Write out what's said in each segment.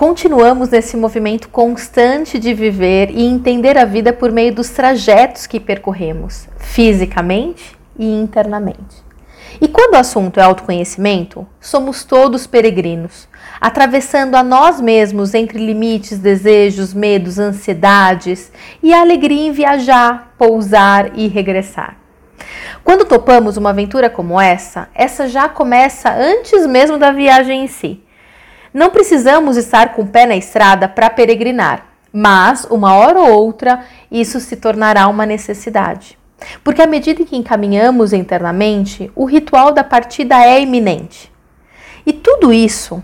Continuamos nesse movimento constante de viver e entender a vida por meio dos trajetos que percorremos, fisicamente e internamente. E quando o assunto é autoconhecimento, somos todos peregrinos, atravessando a nós mesmos entre limites, desejos, medos, ansiedades e a alegria em viajar, pousar e regressar. Quando topamos uma aventura como essa, essa já começa antes mesmo da viagem em si. Não precisamos estar com o pé na estrada para peregrinar, mas uma hora ou outra isso se tornará uma necessidade. Porque à medida que encaminhamos internamente, o ritual da partida é iminente. E tudo isso,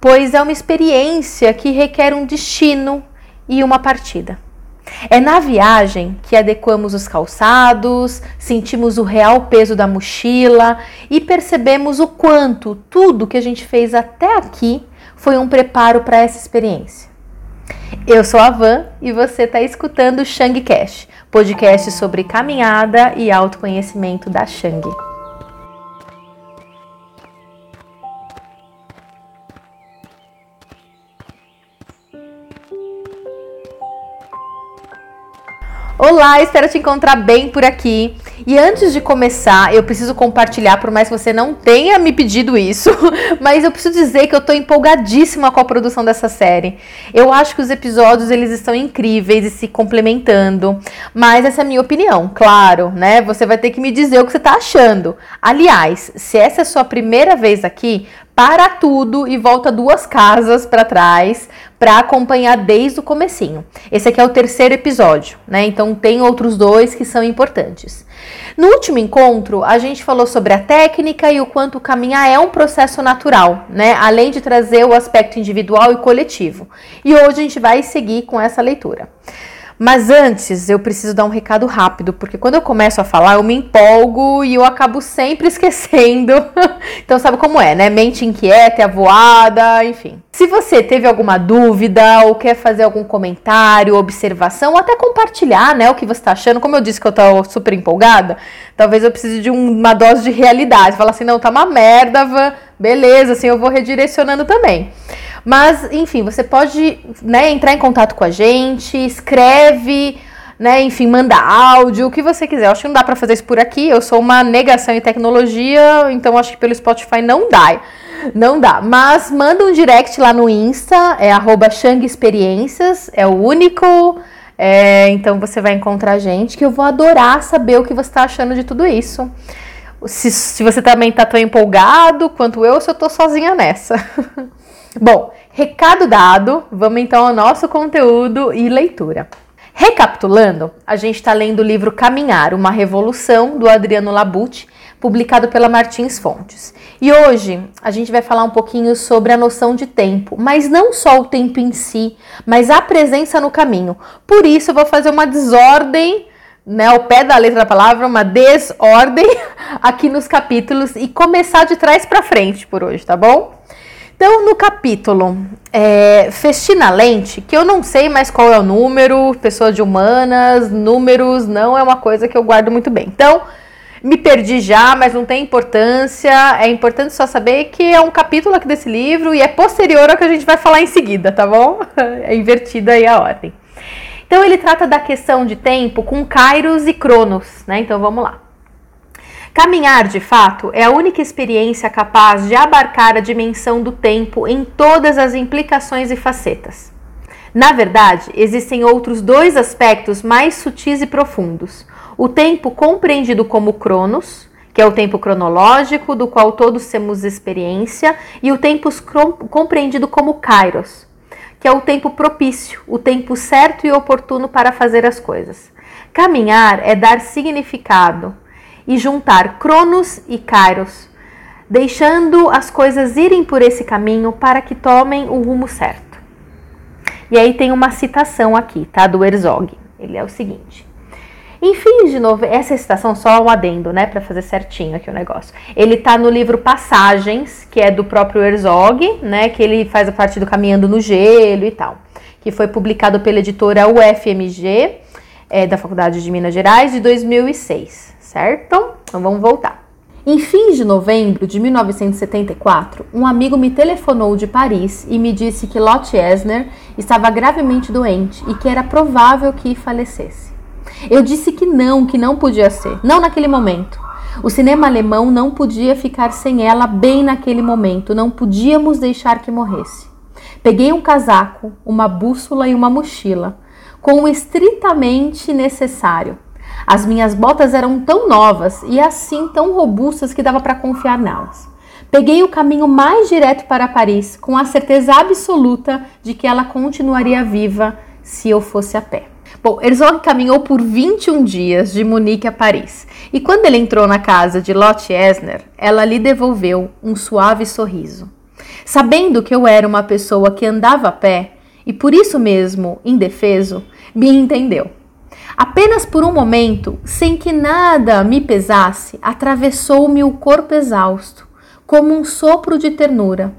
pois é uma experiência que requer um destino e uma partida. É na viagem que adequamos os calçados, sentimos o real peso da mochila e percebemos o quanto tudo que a gente fez até aqui foi um preparo para essa experiência. Eu sou a Van e você está escutando o Shang Cash, podcast sobre caminhada e autoconhecimento da Shang. Olá, espero te encontrar bem por aqui. E antes de começar, eu preciso compartilhar, por mais que você não tenha me pedido isso, mas eu preciso dizer que eu tô empolgadíssima com a produção dessa série. Eu acho que os episódios eles estão incríveis e se complementando, mas essa é a minha opinião, claro, né? Você vai ter que me dizer o que você tá achando. Aliás, se essa é a sua primeira vez aqui, para tudo e volta duas casas para trás para acompanhar desde o comecinho. Esse aqui é o terceiro episódio, né? Então tem outros dois que são importantes. No último encontro, a gente falou sobre a técnica e o quanto caminhar é um processo natural, né? Além de trazer o aspecto individual e coletivo. E hoje a gente vai seguir com essa leitura. Mas antes, eu preciso dar um recado rápido, porque quando eu começo a falar, eu me empolgo e eu acabo sempre esquecendo. então, sabe como é, né? Mente inquieta, é avoada, enfim. Se você teve alguma dúvida ou quer fazer algum comentário, observação, ou até compartilhar, né, o que você está achando, como eu disse que eu tô super empolgada, talvez eu precise de uma dose de realidade. Falar assim, não, tá uma merda, Van. beleza, assim eu vou redirecionando também. Mas, enfim, você pode né, entrar em contato com a gente, escreve, né, enfim, manda áudio, o que você quiser. Eu acho que não dá para fazer isso por aqui. Eu sou uma negação em tecnologia, então acho que pelo Spotify não dá. Não dá. Mas manda um direct lá no Insta, é arroba Experiências, é o único. É, então você vai encontrar a gente, que eu vou adorar saber o que você está achando de tudo isso. Se, se você também está tão empolgado quanto eu, se eu tô sozinha nessa. Bom, recado dado, vamos então ao nosso conteúdo e leitura. Recapitulando, a gente está lendo o livro Caminhar, uma revolução do Adriano Labute, publicado pela Martins Fontes. E hoje a gente vai falar um pouquinho sobre a noção de tempo, mas não só o tempo em si, mas a presença no caminho. Por isso eu vou fazer uma desordem, né, ao pé da letra da palavra, uma desordem aqui nos capítulos e começar de trás para frente por hoje, tá bom? Então, no capítulo é, Festina Lente, que eu não sei mais qual é o número, pessoa de humanas, números não é uma coisa que eu guardo muito bem. Então, me perdi já, mas não tem importância. É importante só saber que é um capítulo aqui desse livro e é posterior ao que a gente vai falar em seguida, tá bom? É invertida aí a ordem. Então, ele trata da questão de tempo com Kairos e Cronos, né? Então, vamos lá. Caminhar, de fato, é a única experiência capaz de abarcar a dimensão do tempo em todas as implicações e facetas. Na verdade, existem outros dois aspectos mais sutis e profundos: o tempo compreendido como cronos, que é o tempo cronológico do qual todos temos experiência, e o tempo compreendido como kairos, que é o tempo propício, o tempo certo e oportuno para fazer as coisas. Caminhar é dar significado, e juntar Cronos e Kairos, deixando as coisas irem por esse caminho para que tomem o rumo certo. E aí tem uma citação aqui, tá? Do Herzog. Ele é o seguinte. Enfim, de novo, essa citação só um adendo, né, para fazer certinho aqui o negócio. Ele tá no livro Passagens, que é do próprio Herzog, né, que ele faz a parte do Caminhando no Gelo e tal, que foi publicado pela editora UFMG, é, da Faculdade de Minas Gerais, de 2006 certo? Então vamos voltar. Em fins de novembro de 1974, um amigo me telefonou de Paris e me disse que Lotte Esner estava gravemente doente e que era provável que falecesse. Eu disse que não, que não podia ser, não naquele momento. O cinema alemão não podia ficar sem ela bem naquele momento, não podíamos deixar que morresse. Peguei um casaco, uma bússola e uma mochila, com o estritamente necessário. As minhas botas eram tão novas e assim tão robustas que dava para confiar nelas. Peguei o caminho mais direto para Paris, com a certeza absoluta de que ela continuaria viva se eu fosse a pé. Bom, Herzog caminhou por 21 dias de Munique a Paris, e quando ele entrou na casa de Lotte Esner, ela lhe devolveu um suave sorriso. Sabendo que eu era uma pessoa que andava a pé, e por isso mesmo indefeso, me entendeu. Apenas por um momento, sem que nada me pesasse, atravessou-me o corpo exausto, como um sopro de ternura.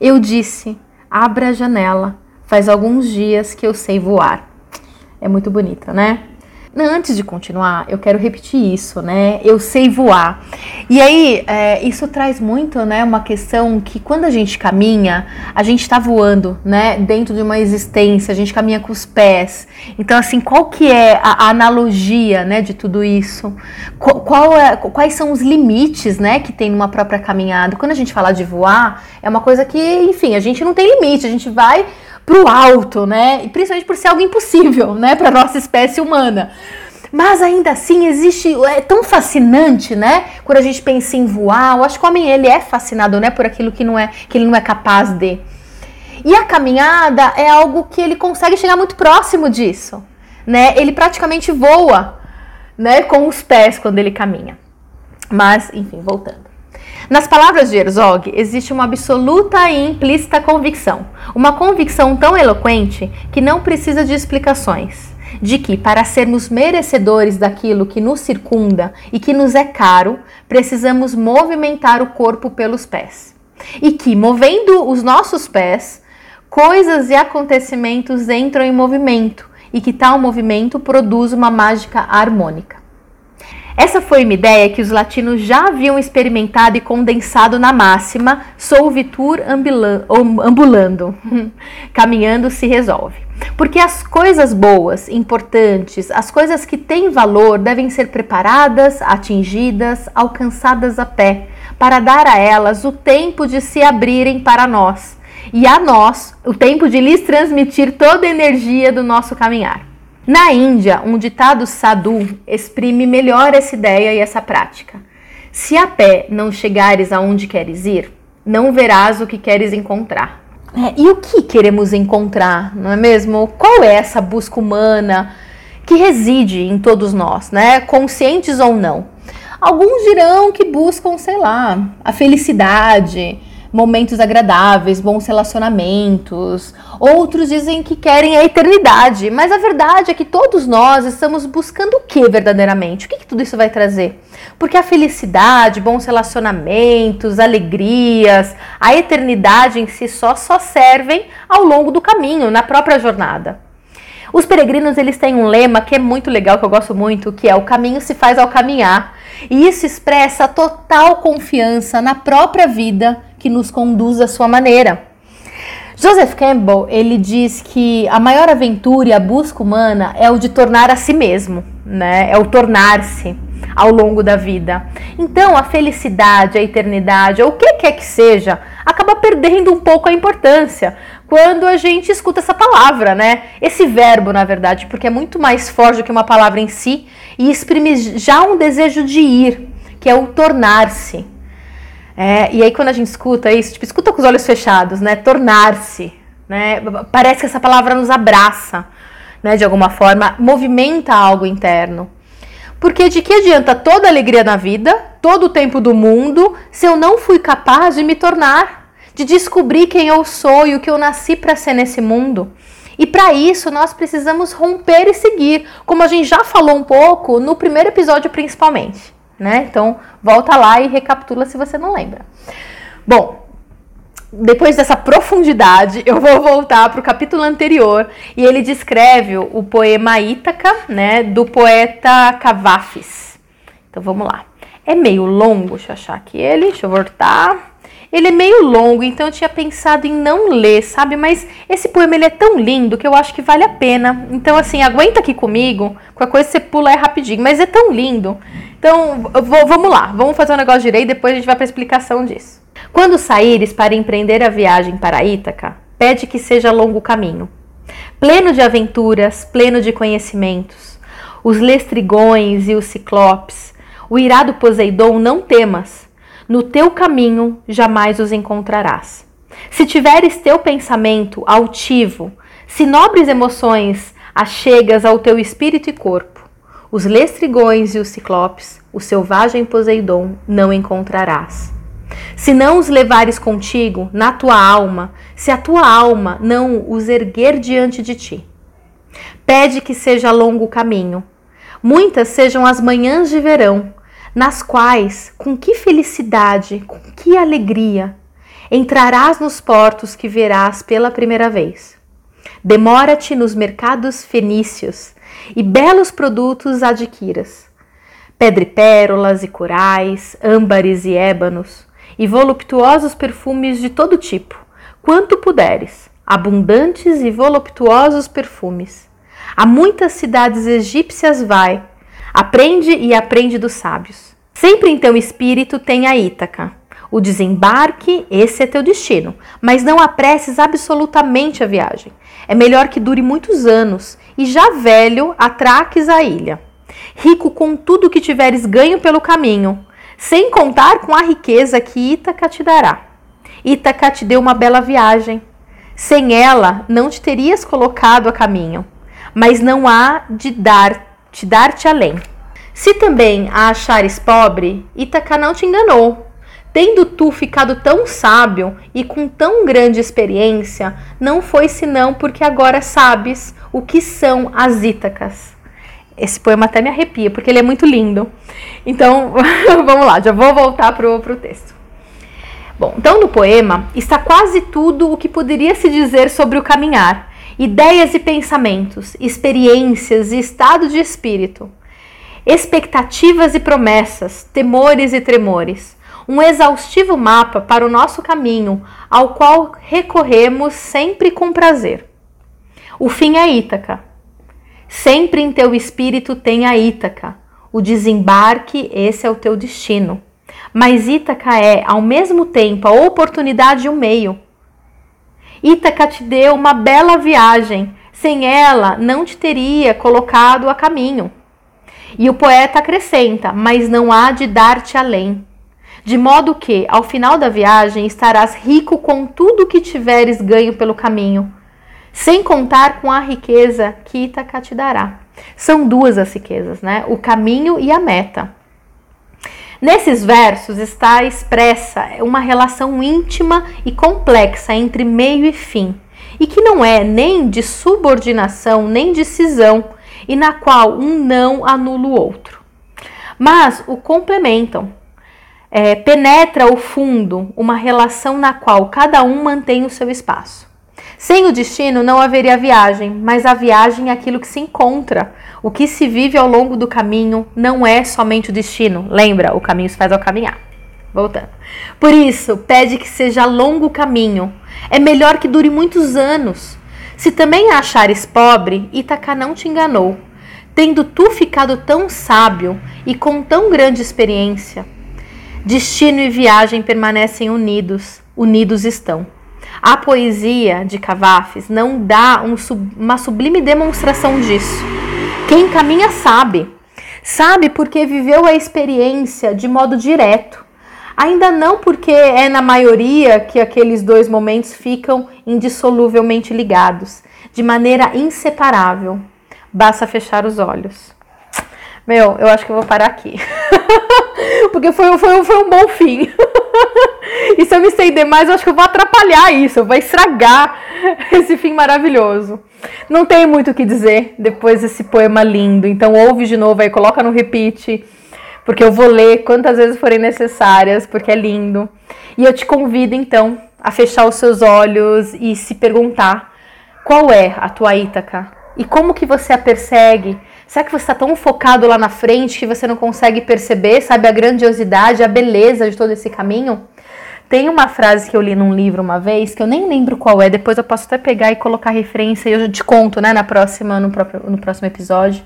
Eu disse: Abra a janela, faz alguns dias que eu sei voar é muito bonita, né? Antes de continuar, eu quero repetir isso, né? Eu sei voar. E aí, é, isso traz muito, né? Uma questão que quando a gente caminha, a gente está voando, né? Dentro de uma existência, a gente caminha com os pés. Então, assim, qual que é a, analogia, né? De tudo isso? Qual, qual é, quais são os limites, né? Que tem numa própria caminhada? Quando a gente fala de voar, é uma coisa que, enfim, a gente não tem limite. A gente vai pro alto, né? E principalmente por ser algo impossível, né, para nossa espécie humana. Mas ainda assim existe, é tão fascinante, né? Quando a gente pensa em voar, eu acho que o homem ele é fascinado, né, por aquilo que não é que ele não é capaz de. E a caminhada é algo que ele consegue chegar muito próximo disso, né? Ele praticamente voa, né, com os pés quando ele caminha. Mas, enfim, voltando. Nas palavras de Herzog, existe uma absoluta e implícita convicção, uma convicção tão eloquente que não precisa de explicações, de que para sermos merecedores daquilo que nos circunda e que nos é caro, precisamos movimentar o corpo pelos pés. E que, movendo os nossos pés, coisas e acontecimentos entram em movimento e que tal movimento produz uma mágica harmônica. Essa foi uma ideia que os latinos já haviam experimentado e condensado na máxima solvitur ambulando, caminhando se resolve. Porque as coisas boas, importantes, as coisas que têm valor devem ser preparadas, atingidas, alcançadas a pé, para dar a elas o tempo de se abrirem para nós, e a nós o tempo de lhes transmitir toda a energia do nosso caminhar. Na Índia, um ditado sadhu exprime melhor essa ideia e essa prática. Se a pé não chegares aonde queres ir, não verás o que queres encontrar. É, e o que queremos encontrar, não é mesmo? Qual é essa busca humana que reside em todos nós, né? Conscientes ou não? Alguns dirão que buscam, sei lá, a felicidade, momentos agradáveis, bons relacionamentos. Outros dizem que querem a eternidade, mas a verdade é que todos nós estamos buscando o que verdadeiramente? O que, que tudo isso vai trazer? Porque a felicidade, bons relacionamentos, alegrias, a eternidade em si só só servem ao longo do caminho, na própria jornada. Os peregrinos eles têm um lema que é muito legal, que eu gosto muito, que é o caminho se faz ao caminhar. E isso expressa total confiança na própria vida que nos conduz à sua maneira. Joseph Campbell, ele diz que a maior aventura e a busca humana é o de tornar a si mesmo, né? É o tornar-se ao longo da vida. Então, a felicidade, a eternidade, ou o que quer que seja, acaba perdendo um pouco a importância quando a gente escuta essa palavra, né? Esse verbo, na verdade, porque é muito mais forte do que uma palavra em si e exprime já um desejo de ir, que é o tornar-se. É, e aí quando a gente escuta isso, tipo, escuta com os olhos fechados, né? Tornar-se, né? Parece que essa palavra nos abraça, né? De alguma forma, movimenta algo interno. Porque de que adianta toda alegria na vida, todo o tempo do mundo, se eu não fui capaz de me tornar, de descobrir quem eu sou e o que eu nasci para ser nesse mundo? E para isso nós precisamos romper e seguir, como a gente já falou um pouco no primeiro episódio principalmente né? Então, volta lá e recapitula se você não lembra. Bom, depois dessa profundidade, eu vou voltar para o capítulo anterior e ele descreve o poema Ítaca, né, do poeta Cavafis. Então vamos lá. é meio longo, deixa eu achar aqui ele, deixa eu voltar. Ele é meio longo, então eu tinha pensado em não ler, sabe? Mas esse poema ele é tão lindo que eu acho que vale a pena. Então, assim, aguenta aqui comigo. Qualquer coisa você pula aí rapidinho. Mas é tão lindo. Então, vou, vamos lá. Vamos fazer um negócio direito e depois a gente vai para a explicação disso. Quando saíres para empreender a viagem para Ítaca, pede que seja longo caminho. Pleno de aventuras, pleno de conhecimentos. Os lestrigões e os ciclopes. O irado Poseidon não temas no teu caminho jamais os encontrarás. Se tiveres teu pensamento altivo, se nobres emoções achegas ao teu espírito e corpo, os lestrigões e os ciclopes, o selvagem Poseidon, não encontrarás. Se não os levares contigo na tua alma, se a tua alma não os erguer diante de ti. Pede que seja longo o caminho. Muitas sejam as manhãs de verão, nas quais, com que felicidade, com que alegria, entrarás nos portos que verás pela primeira vez. Demora-te nos mercados fenícios e belos produtos adquiras. Pedrepérolas e corais, âmbares e ébanos, e voluptuosos perfumes de todo tipo, quanto puderes, abundantes e voluptuosos perfumes. A muitas cidades egípcias vai, Aprende e aprende dos sábios. Sempre em teu espírito tem a Ítaca. O desembarque, esse é teu destino, mas não apresses absolutamente a viagem. É melhor que dure muitos anos e já velho atraques a ilha. Rico com tudo que tiveres ganho pelo caminho, sem contar com a riqueza que Ítaca te dará. Ítaca te deu uma bela viagem. Sem ela, não te terias colocado a caminho, mas não há de dar te dar-te além. Se também a achares pobre, Itaca não te enganou. Tendo tu ficado tão sábio e com tão grande experiência, não foi senão porque agora sabes o que são as Ítacas. Esse poema até me arrepia, porque ele é muito lindo. Então, vamos lá, já vou voltar para o texto. Bom, então no poema está quase tudo o que poderia se dizer sobre o caminhar, ideias e pensamentos, experiências e estado de espírito, expectativas e promessas, temores e tremores. Um exaustivo mapa para o nosso caminho, ao qual recorremos sempre com prazer. O fim é Ítaca. Sempre em teu espírito tem a Ítaca. O desembarque, esse é o teu destino. Mas Ítaca é, ao mesmo tempo, a oportunidade e o meio. Ítaca te deu uma bela viagem, sem ela não te teria colocado a caminho. E o poeta acrescenta: Mas não há de dar-te além. De modo que, ao final da viagem, estarás rico com tudo que tiveres ganho pelo caminho, sem contar com a riqueza que Ítaca te dará. São duas as riquezas, né? O caminho e a meta. Nesses versos está expressa uma relação íntima e complexa entre meio e fim, e que não é nem de subordinação nem de cisão, e na qual um não anula o outro, mas o complementam. É, penetra o fundo uma relação na qual cada um mantém o seu espaço. Sem o destino não haveria viagem, mas a viagem é aquilo que se encontra. O que se vive ao longo do caminho não é somente o destino. Lembra, o caminho se faz ao caminhar. Voltando. Por isso, pede que seja longo o caminho. É melhor que dure muitos anos. Se também a achares pobre, Itaca não te enganou. Tendo tu ficado tão sábio e com tão grande experiência, destino e viagem permanecem unidos, unidos estão. A poesia de Cavafis não dá um, uma sublime demonstração disso. Quem caminha sabe. Sabe porque viveu a experiência de modo direto. Ainda não porque é na maioria que aqueles dois momentos ficam indissoluvelmente ligados, de maneira inseparável. Basta fechar os olhos. Meu, eu acho que eu vou parar aqui. porque foi, foi, foi um bom fim. e se eu me estender mais, eu acho que eu vou atrapalhar isso, vou estragar esse fim maravilhoso. Não tem muito o que dizer depois desse poema lindo. Então ouve de novo aí, coloca no repeat, porque eu vou ler quantas vezes forem necessárias, porque é lindo. E eu te convido então a fechar os seus olhos e se perguntar qual é a tua Ítaca e como que você a persegue Será que você está tão focado lá na frente que você não consegue perceber, sabe, a grandiosidade, a beleza de todo esse caminho? Tem uma frase que eu li num livro uma vez, que eu nem lembro qual é, depois eu posso até pegar e colocar referência e eu te conto, né, na próxima, no, próprio, no próximo episódio.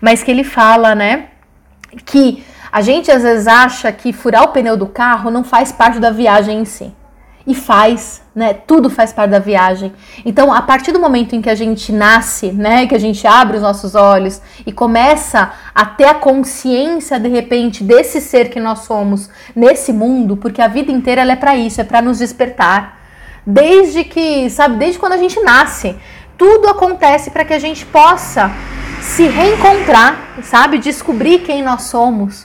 Mas que ele fala, né, que a gente às vezes acha que furar o pneu do carro não faz parte da viagem em si e faz, né? Tudo faz parte da viagem. Então, a partir do momento em que a gente nasce, né, que a gente abre os nossos olhos e começa a ter a consciência de repente desse ser que nós somos nesse mundo, porque a vida inteira ela é para isso, é para nos despertar. Desde que, sabe, desde quando a gente nasce, tudo acontece para que a gente possa se reencontrar, sabe, descobrir quem nós somos.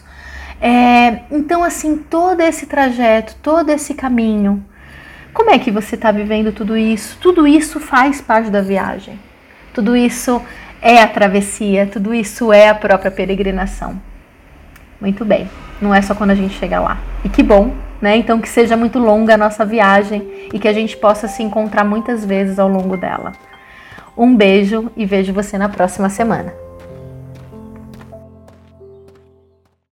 É, então, assim, todo esse trajeto, todo esse caminho, como é que você está vivendo tudo isso? Tudo isso faz parte da viagem. Tudo isso é a travessia, tudo isso é a própria peregrinação. Muito bem, não é só quando a gente chega lá. E que bom, né? Então que seja muito longa a nossa viagem e que a gente possa se encontrar muitas vezes ao longo dela. Um beijo e vejo você na próxima semana.